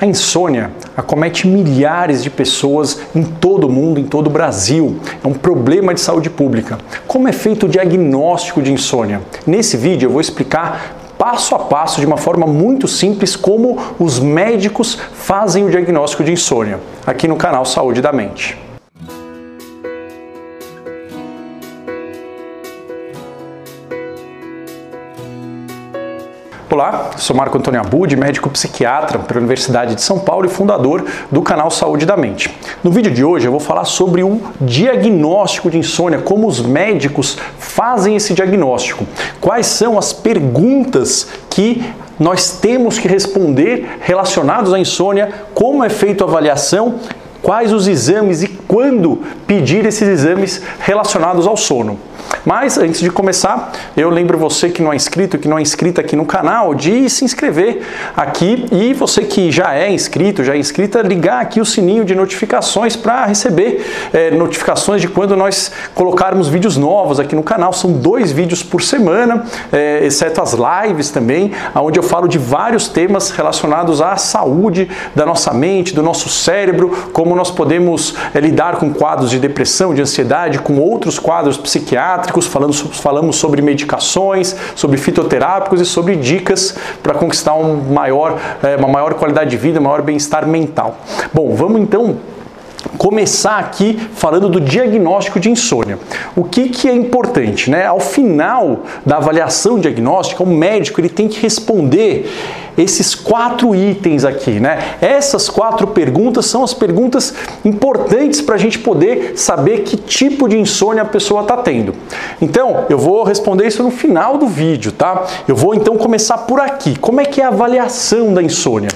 A insônia acomete milhares de pessoas em todo o mundo, em todo o Brasil. É um problema de saúde pública. Como é feito o diagnóstico de insônia? Nesse vídeo eu vou explicar passo a passo, de uma forma muito simples, como os médicos fazem o diagnóstico de insônia, aqui no canal Saúde da Mente. Olá, sou Marco Antônio Abud, médico psiquiatra pela Universidade de São Paulo e fundador do canal Saúde da Mente. No vídeo de hoje eu vou falar sobre o diagnóstico de insônia, como os médicos fazem esse diagnóstico, quais são as perguntas que nós temos que responder relacionados à insônia, como é feita a avaliação, quais os exames e quando pedir esses exames relacionados ao sono. Mas antes de começar, eu lembro você que não é inscrito, que não é inscrita aqui no canal, de se inscrever aqui e você que já é inscrito, já é inscrita, ligar aqui o sininho de notificações para receber é, notificações de quando nós colocarmos vídeos novos aqui no canal. São dois vídeos por semana, é, exceto as lives também, onde eu falo de vários temas relacionados à saúde da nossa mente, do nosso cérebro, como nós podemos é, lidar com quadros de depressão, de ansiedade, com outros quadros psiquiátricos falando, falamos sobre medicações, sobre fitoterápicos e sobre dicas para conquistar um maior, é, uma maior qualidade de vida, maior bem-estar mental. Bom, vamos então começar aqui falando do diagnóstico de insônia. O que, que é importante? Né? Ao final da avaliação diagnóstica, o médico ele tem que responder esses quatro itens aqui, né? Essas quatro perguntas são as perguntas importantes para a gente poder saber que tipo de insônia a pessoa está tendo. Então, eu vou responder isso no final do vídeo, tá? Eu vou então começar por aqui. Como é que é a avaliação da insônia?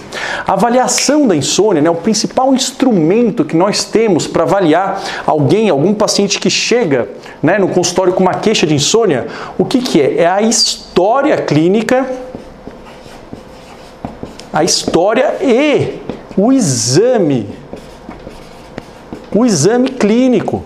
A avaliação da insônia é né, o principal instrumento que nós temos para avaliar alguém, algum paciente que chega né, no consultório com uma queixa de insônia. O que, que é? É a história clínica a história e o exame. O exame clínico.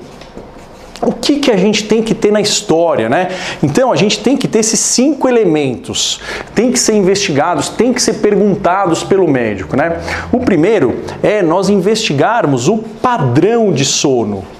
O que, que a gente tem que ter na história, né? Então a gente tem que ter esses cinco elementos, tem que ser investigados, tem que ser perguntados pelo médico, né? O primeiro é nós investigarmos o padrão de sono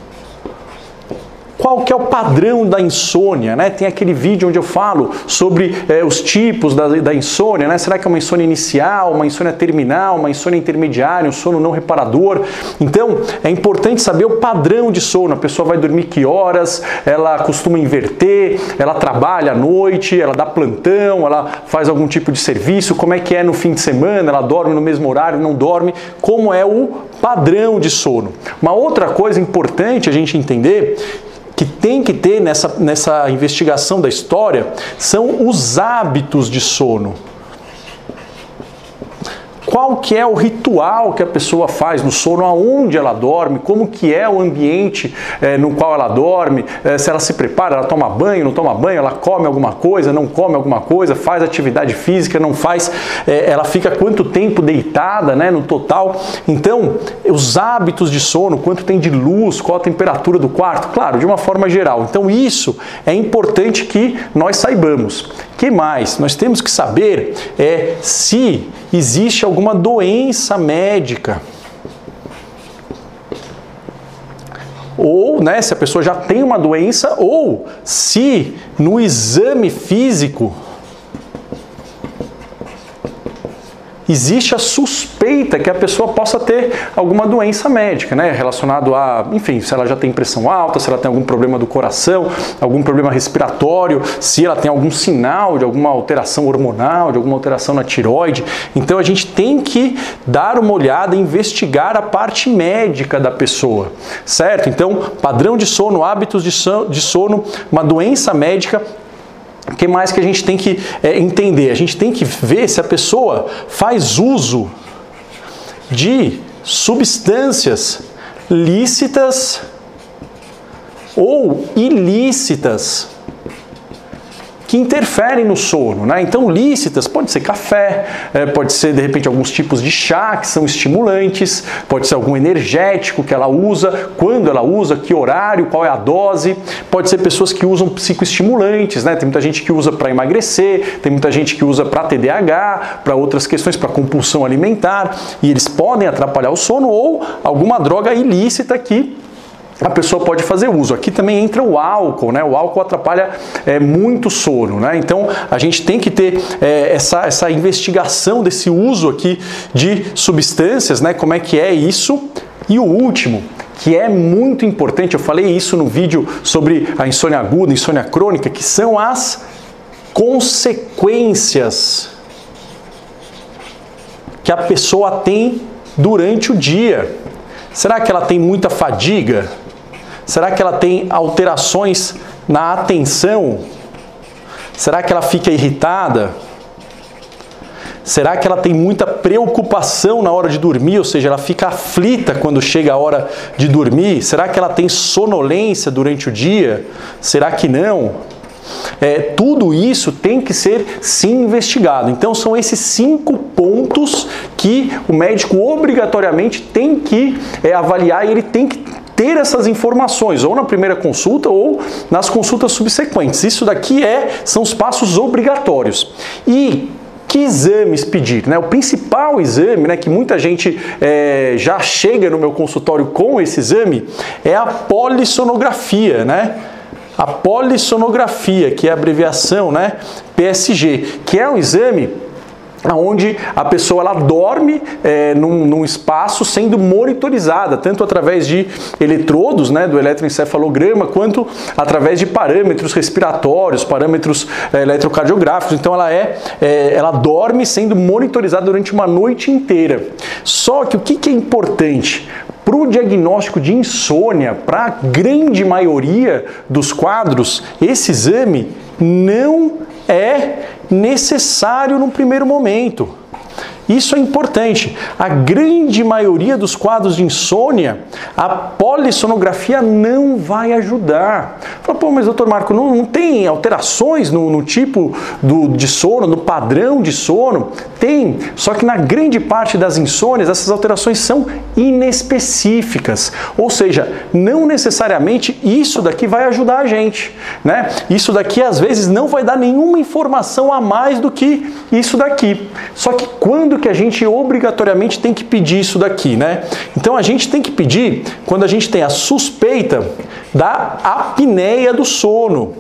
qual que é o padrão da insônia, né? Tem aquele vídeo onde eu falo sobre é, os tipos da, da insônia, né? Será que é uma insônia inicial, uma insônia terminal, uma insônia intermediária, um sono não reparador? Então, é importante saber o padrão de sono. A pessoa vai dormir que horas, ela costuma inverter, ela trabalha à noite, ela dá plantão, ela faz algum tipo de serviço, como é que é no fim de semana, ela dorme no mesmo horário, não dorme, como é o padrão de sono. Uma outra coisa importante a gente entender que tem que ter nessa, nessa investigação da história são os hábitos de sono qual que é o ritual que a pessoa faz no sono, aonde ela dorme, como que é o ambiente é, no qual ela dorme, é, se ela se prepara, ela toma banho, não toma banho, ela come alguma coisa, não come alguma coisa, faz atividade física, não faz, é, ela fica quanto tempo deitada, né, no total. Então, os hábitos de sono, quanto tem de luz, qual a temperatura do quarto, claro, de uma forma geral. Então, isso é importante que nós saibamos. Que mais? Nós temos que saber é se existe alguma doença médica. Ou, né, se a pessoa já tem uma doença, ou se no exame físico existe a suspeita que a pessoa possa ter alguma doença médica, né? Relacionado a, enfim, se ela já tem pressão alta, se ela tem algum problema do coração, algum problema respiratório, se ela tem algum sinal de alguma alteração hormonal, de alguma alteração na tiroide. Então a gente tem que dar uma olhada, investigar a parte médica da pessoa, certo? Então, padrão de sono, hábitos de sono, uma doença médica o que mais que a gente tem que é, entender? A gente tem que ver se a pessoa faz uso de substâncias lícitas ou ilícitas que interferem no sono. Né? Então, lícitas pode ser café, é, pode ser de repente alguns tipos de chá que são estimulantes, pode ser algum energético que ela usa, quando ela usa, que horário, qual é a dose, pode ser pessoas que usam psicoestimulantes, né? Tem muita gente que usa para emagrecer, tem muita gente que usa para TDAH, para outras questões, para compulsão alimentar, e eles podem atrapalhar o sono ou alguma droga ilícita que a pessoa pode fazer uso. Aqui também entra o álcool, né? O álcool atrapalha é, muito sono, né? Então a gente tem que ter é, essa, essa investigação desse uso aqui de substâncias, né? Como é que é isso? E o último, que é muito importante, eu falei isso no vídeo sobre a insônia aguda, insônia crônica, que são as consequências que a pessoa tem durante o dia. Será que ela tem muita fadiga? Será que ela tem alterações na atenção? Será que ela fica irritada? Será que ela tem muita preocupação na hora de dormir, ou seja, ela fica aflita quando chega a hora de dormir? Será que ela tem sonolência durante o dia? Será que não? É, tudo isso tem que ser sim investigado. Então são esses cinco pontos que o médico obrigatoriamente tem que é, avaliar e ele tem que ter essas informações, ou na primeira consulta ou nas consultas subsequentes. Isso daqui é, são os passos obrigatórios. E que exames pedir? Né? O principal exame, né, que muita gente é, já chega no meu consultório com esse exame, é a polissonografia, né? A polissonografia, que é a abreviação, né, PSG, que é um exame onde a pessoa ela dorme é, num, num, espaço sendo monitorizada, tanto através de eletrodos, né, do eletroencefalograma, quanto através de parâmetros respiratórios, parâmetros é, eletrocardiográficos. Então ela é, é, ela dorme sendo monitorizada durante uma noite inteira. Só que o que, que é importante? Para o diagnóstico de insônia, para a grande maioria dos quadros, esse exame não é necessário no primeiro momento. Isso é importante. A grande maioria dos quadros de insônia, a polissonografia não vai ajudar. Fala, pô, mas doutor Marco, não, não tem alterações no, no tipo do, de sono, no padrão de sono? Tem, só que na grande parte das insônias, essas alterações são inespecíficas. Ou seja, não necessariamente isso daqui vai ajudar a gente. Né? Isso daqui às vezes não vai dar nenhuma informação a mais do que isso daqui. Só que quando que a gente obrigatoriamente tem que pedir isso daqui, né? Então a gente tem que pedir quando a gente tem a suspeita da apneia do sono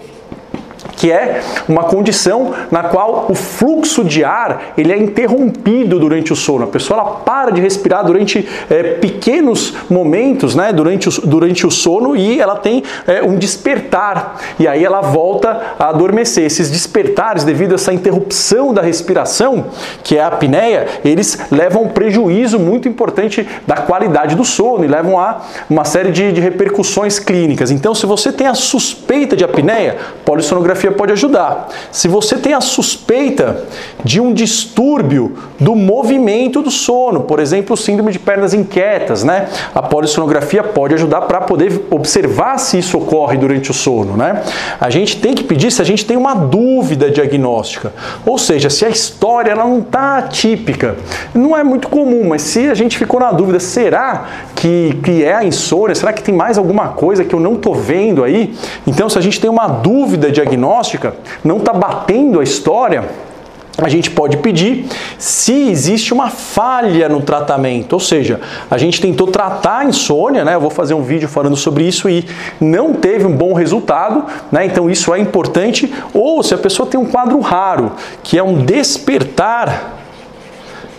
que é uma condição na qual o fluxo de ar ele é interrompido durante o sono. A pessoa ela para de respirar durante é, pequenos momentos, né, durante o, durante o sono e ela tem é, um despertar e aí ela volta a adormecer. Esses despertares, devido a essa interrupção da respiração, que é a apneia, eles levam um prejuízo muito importante da qualidade do sono e levam a uma série de, de repercussões clínicas. Então, se você tem a suspeita de apneia, polissonografia pode ajudar. Se você tem a suspeita de um distúrbio do movimento do sono, por exemplo, síndrome de pernas inquietas, né? A polissonografia pode ajudar para poder observar se isso ocorre durante o sono, né? A gente tem que pedir se a gente tem uma dúvida diagnóstica, ou seja, se a história ela não está atípica. Não é muito comum, mas se a gente ficou na dúvida, será que, que é a insônia? Será que tem mais alguma coisa que eu não estou vendo aí? Então, se a gente tem uma dúvida diagnóstica, não está batendo a história, a gente pode pedir se existe uma falha no tratamento, ou seja, a gente tentou tratar a insônia, né? Eu vou fazer um vídeo falando sobre isso e não teve um bom resultado, né? Então isso é importante. Ou se a pessoa tem um quadro raro, que é um despertar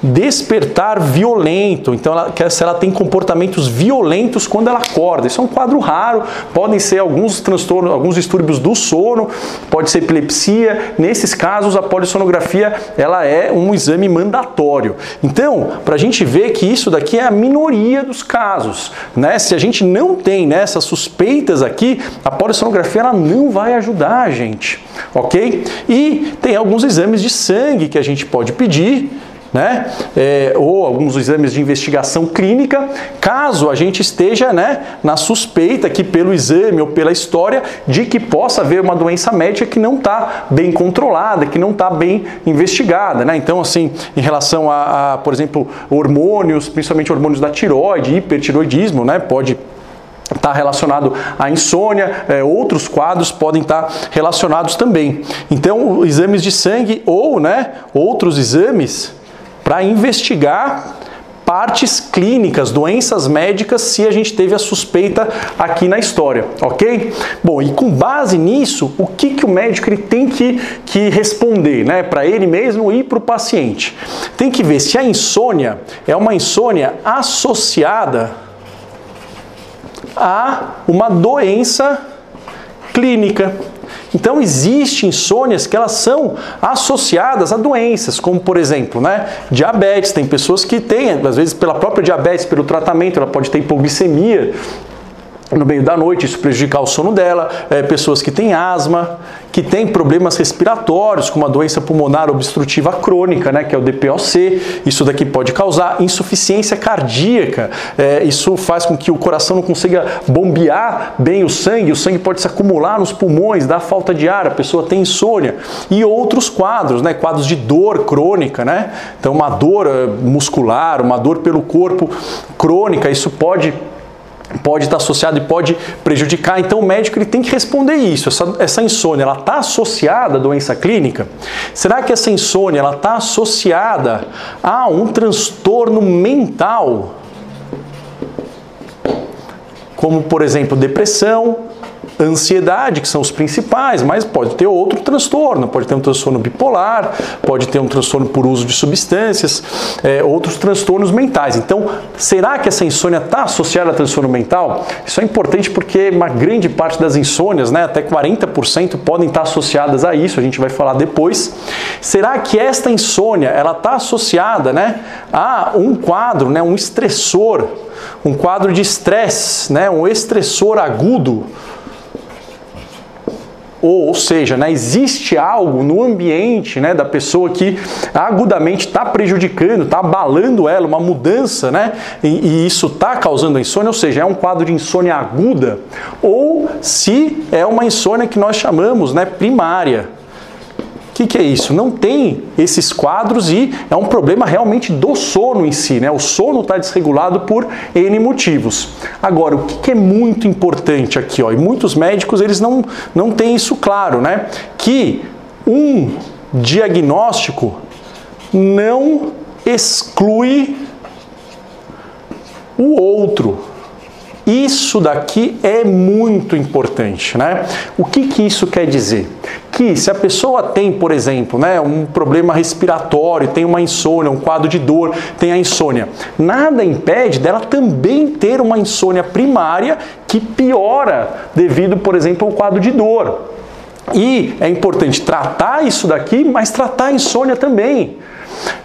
despertar violento. Então, ela, se ela tem comportamentos violentos quando ela acorda. Isso é um quadro raro. Podem ser alguns transtornos, alguns distúrbios do sono, pode ser epilepsia. Nesses casos, a polissonografia ela é um exame mandatório. Então, para a gente ver que isso daqui é a minoria dos casos, né? Se a gente não tem né, suspeitas aqui, a polissonografia ela não vai ajudar a gente, ok? E tem alguns exames de sangue que a gente pode pedir né? É, ou alguns exames de investigação clínica, caso a gente esteja né, na suspeita que pelo exame ou pela história de que possa haver uma doença médica que não está bem controlada, que não está bem investigada. Né? Então, assim, em relação a, a, por exemplo, hormônios, principalmente hormônios da tiroide, hipertiroidismo, né? Pode está relacionado à insônia, é, outros quadros podem estar tá relacionados também. Então, exames de sangue ou né, outros exames para investigar partes clínicas, doenças médicas, se a gente teve a suspeita aqui na história, ok? Bom, e com base nisso, o que, que o médico ele tem que, que responder, né? Para ele mesmo e para o paciente. Tem que ver se a insônia é uma insônia associada a uma doença clínica. Então existe insônias que elas são associadas a doenças, como por exemplo, né, diabetes. Tem pessoas que têm, às vezes pela própria diabetes, pelo tratamento, ela pode ter hipoglicemia, no meio da noite, isso prejudicar o sono dela, é, pessoas que têm asma, que têm problemas respiratórios, como a doença pulmonar obstrutiva crônica, né, que é o DPOC, isso daqui pode causar insuficiência cardíaca, é, isso faz com que o coração não consiga bombear bem o sangue, o sangue pode se acumular nos pulmões, dá falta de ar, a pessoa tem insônia, e outros quadros, né, quadros de dor crônica, né, então uma dor é, muscular, uma dor pelo corpo crônica, isso pode pode estar associado e pode prejudicar. Então o médico ele tem que responder isso. Essa, essa insônia ela está associada à doença clínica? Será que essa insônia ela está associada a um transtorno mental? Como por exemplo depressão, ansiedade, que são os principais, mas pode ter outro transtorno, pode ter um transtorno bipolar, pode ter um transtorno por uso de substâncias, é, outros transtornos mentais. Então, será que essa insônia está associada a transtorno mental? Isso é importante porque uma grande parte das insônias, né, até 40%, podem estar associadas a isso, a gente vai falar depois. Será que esta insônia ela está associada né, a um quadro, né, um estressor, um quadro de estresse, né, um estressor agudo? Ou, ou seja, né, existe algo no ambiente né, da pessoa que agudamente está prejudicando, está abalando ela, uma mudança, né, e, e isso está causando insônia, ou seja, é um quadro de insônia aguda, ou se é uma insônia que nós chamamos né, primária, que, que é isso? Não tem esses quadros e é um problema realmente do sono em si, né? O sono está desregulado por N motivos. Agora, o que, que é muito importante aqui, ó, e muitos médicos eles não, não têm isso claro, né? Que um diagnóstico não exclui o outro. Isso daqui é muito importante, né? O que, que isso quer dizer? Que se a pessoa tem, por exemplo, né, um problema respiratório, tem uma insônia, um quadro de dor, tem a insônia, nada impede dela também ter uma insônia primária que piora devido, por exemplo, ao quadro de dor. E é importante tratar isso daqui, mas tratar a insônia também.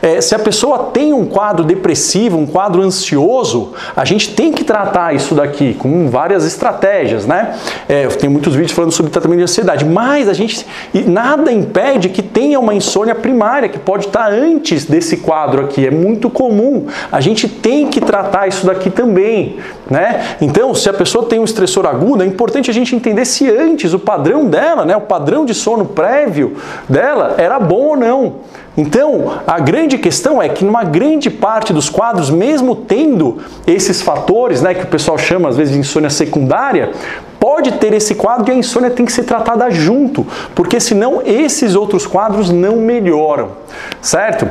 É, se a pessoa tem um quadro depressivo, um quadro ansioso, a gente tem que tratar isso daqui com várias estratégias, né? É, tem muitos vídeos falando sobre tratamento de ansiedade, mas a gente nada impede que tenha uma insônia primária que pode estar antes desse quadro aqui. É muito comum. A gente tem que tratar isso daqui também, né? Então, se a pessoa tem um estressor agudo, é importante a gente entender se antes o padrão dela, né, o padrão de sono prévio dela era bom ou não. Então, a grande questão é que numa grande parte dos quadros, mesmo tendo esses fatores, né, que o pessoal chama às vezes de insônia secundária, pode ter esse quadro e a insônia tem que ser tratada junto, porque senão esses outros quadros não melhoram, certo?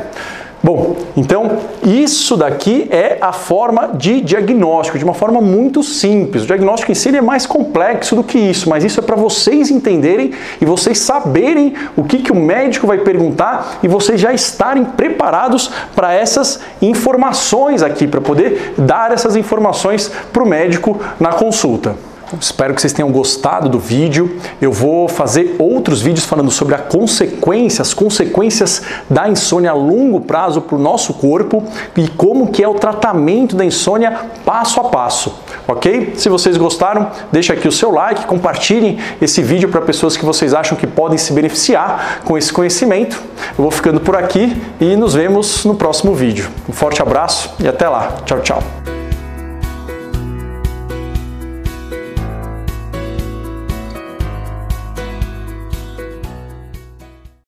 Bom, então isso daqui é a forma de diagnóstico, de uma forma muito simples. O diagnóstico em si é mais complexo do que isso, mas isso é para vocês entenderem e vocês saberem o que, que o médico vai perguntar e vocês já estarem preparados para essas informações aqui, para poder dar essas informações para o médico na consulta. Espero que vocês tenham gostado do vídeo. Eu vou fazer outros vídeos falando sobre a consequência, as consequências da insônia a longo prazo para o nosso corpo e como que é o tratamento da insônia passo a passo. ok? Se vocês gostaram, deixa aqui o seu like, compartilhem esse vídeo para pessoas que vocês acham que podem se beneficiar com esse conhecimento. Eu vou ficando por aqui e nos vemos no próximo vídeo. Um forte abraço e até lá. Tchau, tchau.